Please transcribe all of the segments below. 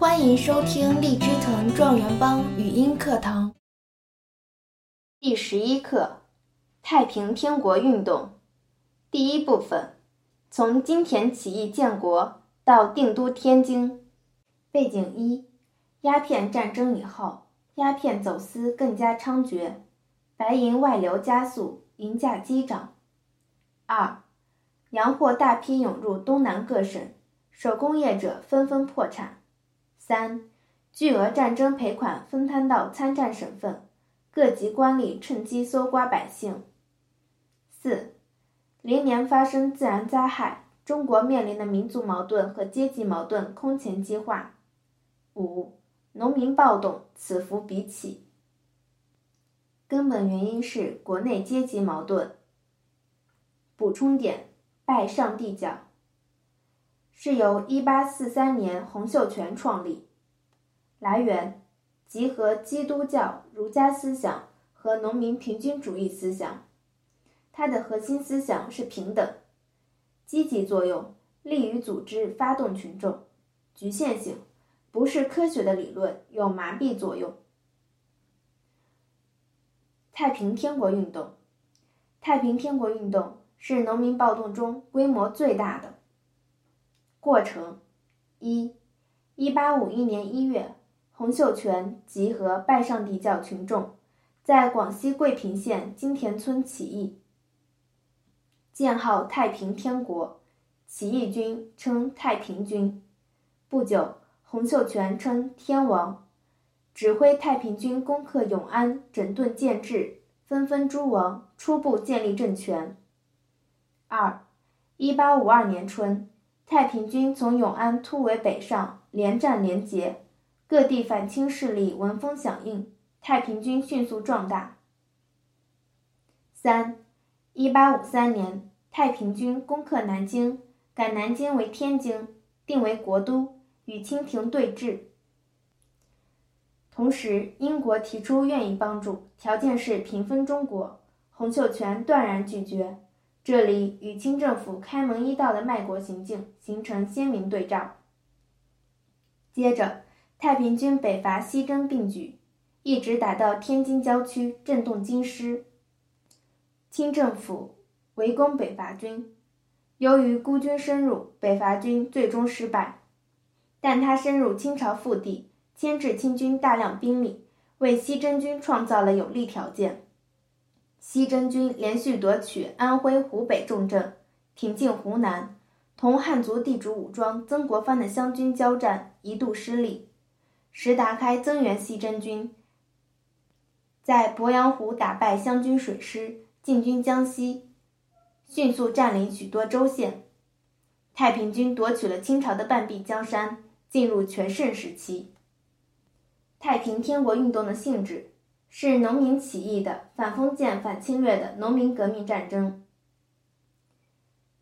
欢迎收听荔枝藤状元帮语音课堂第十一课：太平天国运动。第一部分：从金田起义建国到定都天津。背景一：鸦片战争以后，鸦片走私更加猖獗，白银外流加速，银价激涨。二、洋货大批涌入东南各省，手工业者纷纷破产。三、巨额战争赔款分摊到参战省份，各级官吏趁机搜刮百姓。四、连年发生自然灾害，中国面临的民族矛盾和阶级矛盾空前激化。五、农民暴动此伏彼起，根本原因是国内阶级矛盾。补充点：拜上帝教。是由1843年洪秀全创立。来源：集合基督教、儒家思想和农民平均主义思想。它的核心思想是平等。积极作用：利于组织、发动群众。局限性：不是科学的理论，有麻痹作用。太平天国运动。太平天国运动是农民暴动中规模最大的。过程一，一八五一年一月，洪秀全集合拜上帝教群众，在广西桂平县金田村起义，建号太平天国，起义军称太平军。不久，洪秀全称天王，指挥太平军攻克永安，整顿建制，分封诸王，初步建立政权。二，一八五二年春。太平军从永安突围北上，连战连捷，各地反清势力闻风响应，太平军迅速壮大。三，一八五三年，太平军攻克南京，改南京为天津，定为国都，与清廷对峙。同时，英国提出愿意帮助，条件是平分中国，洪秀全断然拒绝。这里与清政府开门一道的卖国行径形成鲜明对照。接着，太平军北伐西征并举，一直打到天津郊区，震动京师。清政府围攻北伐军，由于孤军深入，北伐军最终失败。但他深入清朝腹地，牵制清军大量兵力，为西征军创造了有利条件。西征军连续夺取安徽、湖北重镇，挺进湖南，同汉族地主武装曾国藩的湘军交战，一度失利。石达开增援西征军，在鄱阳湖打败湘军水师，进军江西，迅速占领许多州县。太平军夺取了清朝的半壁江山，进入全盛时期。太平天国运动的性质。是农民起义的反封建、反侵略的农民革命战争。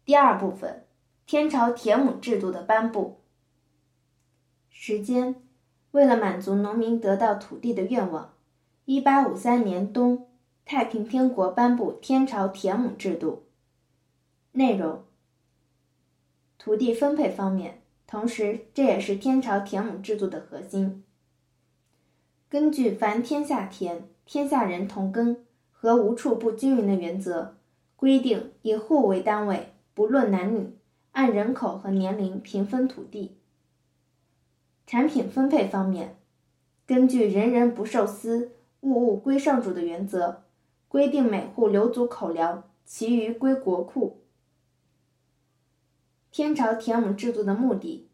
第二部分，天朝田亩制度的颁布。时间，为了满足农民得到土地的愿望，一八五三年冬，太平天国颁布天朝田亩制度。内容，土地分配方面，同时这也是天朝田亩制度的核心。根据“凡天下田，天下人同耕”和“无处不均匀”的原则，规定以户为单位，不论男女，按人口和年龄平分土地。产品分配方面，根据“人人不受私，物物归上主”的原则，规定每户留足口粮，其余归国库。天朝田亩制度的目的。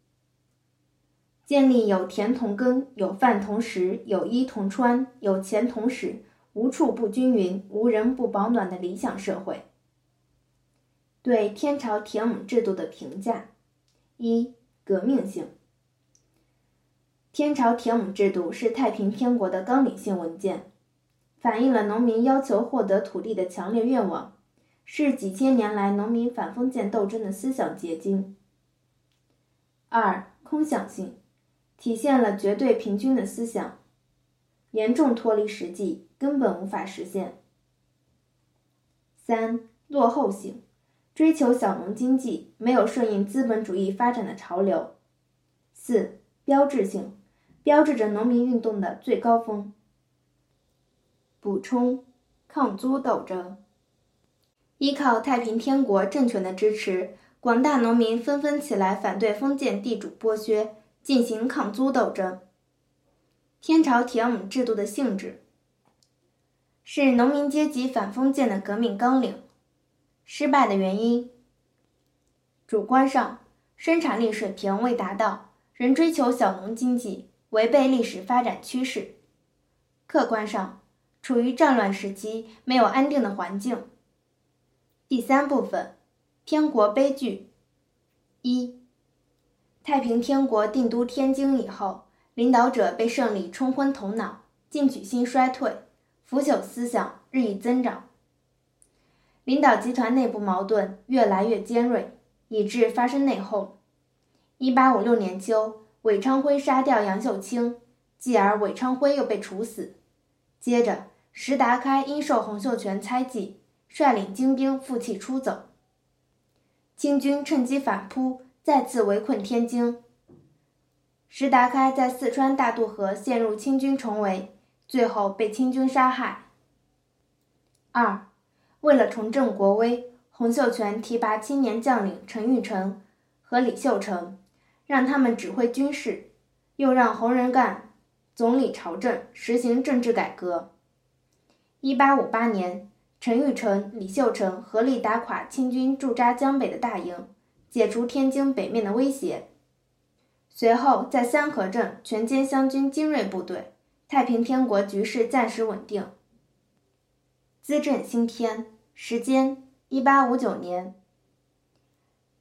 建立有田同耕、有饭同食、有衣同穿、有钱同使、无处不均匀、无人不保暖的理想社会。对天朝田亩制度的评价：一、革命性。天朝田亩制度是太平天国的纲领性文件，反映了农民要求获得土地的强烈愿望，是几千年来农民反封建斗争的思想结晶。二、空想性。体现了绝对平均的思想，严重脱离实际，根本无法实现。三、落后性，追求小农经济，没有顺应资本主义发展的潮流。四、标志性，标志着农民运动的最高峰。补充：抗租斗争。依靠太平天国政权的支持，广大农民纷纷起来反对封建地主剥削，进行抗租斗争。天朝田亩制度的性质是农民阶级反封建的革命纲领。失败的原因：主观上，生产力水平未达到，仍追求小农经济，违背历史发展趋势；客观上，处于战乱时期，没有安定的环境。第三部分，天国悲剧。一，太平天国定都天津以后，领导者被胜利冲昏头脑，进取心衰退，腐朽思想日益增长。领导集团内部矛盾越来越尖锐，以致发生内讧。一八五六年秋，韦昌辉杀掉杨秀清，继而韦昌辉又被处死。接着，石达开因受洪秀全猜忌，率领精兵负气出走。清军趁机反扑，再次围困天津。石达开在四川大渡河陷入清军重围，最后被清军杀害。二。为了重振国威，洪秀全提拔青年将领陈玉成和李秀成，让他们指挥军事，又让洪仁干总理朝政，实行政治改革。一八五八年，陈玉成、李秀成合力打垮清军驻扎江北的大营，解除天津北面的威胁。随后，在三河镇全歼湘军精锐部队，太平天国局势暂时稳定。资政新篇。时间：一八五九年。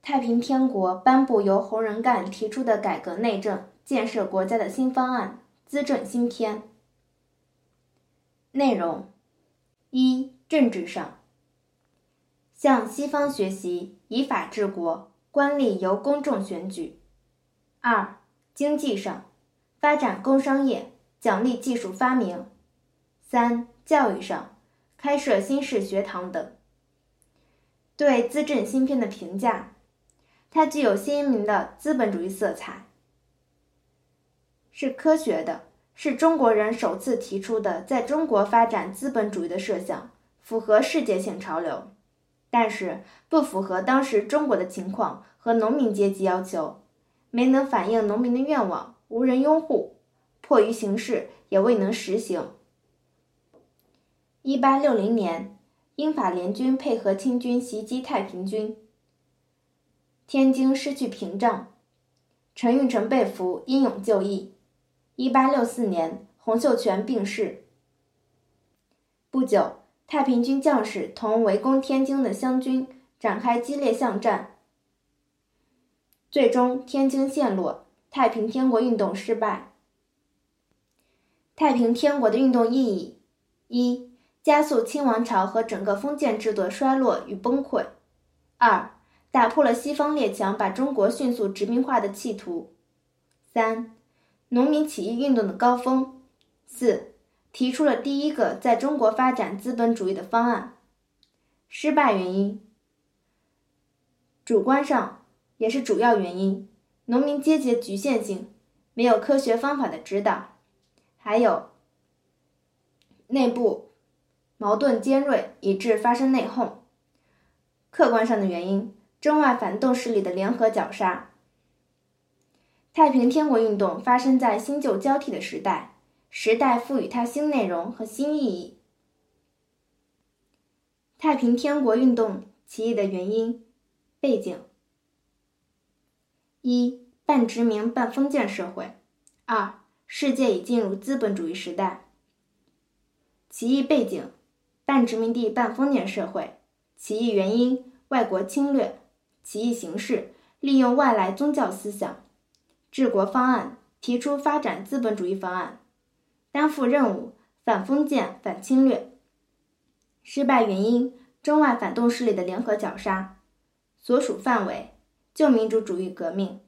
太平天国颁布由洪仁�干提出的改革内政、建设国家的新方案——资政新篇。内容：一、政治上，向西方学习，以法治国，官吏由公众选举；二、经济上，发展工商业，奖励技术发明；三、教育上。开设新式学堂等。对资政新篇的评价，它具有鲜明的资本主义色彩，是科学的，是中国人首次提出的在中国发展资本主义的设想，符合世界性潮流，但是不符合当时中国的情况和农民阶级要求，没能反映农民的愿望，无人拥护，迫于形势也未能实行。一八六零年，英法联军配合清军袭击太平军，天津失去屏障，陈玉成被俘，英勇就义。一八六四年，洪秀全病逝。不久，太平军将士同围攻天津的湘军展开激烈巷战，最终天津陷落，太平天国运动失败。太平天国的运动意义一。加速清王朝和整个封建制度的衰落与崩溃；二，打破了西方列强把中国迅速殖民化的企图；三，农民起义运动的高峰；四，提出了第一个在中国发展资本主义的方案。失败原因，主观上也是主要原因，农民阶级的局限性，没有科学方法的指导，还有内部。矛盾尖锐，以致发生内讧。客观上的原因，中外反动势力的联合绞杀。太平天国运动发生在新旧交替的时代，时代赋予它新内容和新意义。太平天国运动起义的原因、背景：一、半殖民半封建社会；二、世界已进入资本主义时代。起义背景。半殖民地半封建社会，起义原因：外国侵略。起义形式：利用外来宗教思想。治国方案：提出发展资本主义方案。担负任务：反封建、反侵略。失败原因：中外反动势力的联合绞杀。所属范围：旧民主主义革命。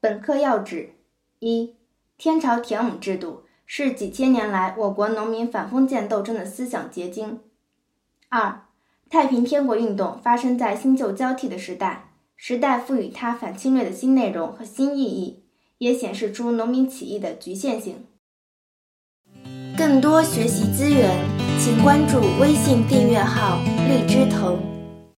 本课要旨：一、天朝田亩制度。是几千年来我国农民反封建斗争的思想结晶。二，太平天国运动发生在新旧交替的时代，时代赋予它反侵略的新内容和新意义，也显示出农民起义的局限性。更多学习资源，请关注微信订阅号“荔枝藤”。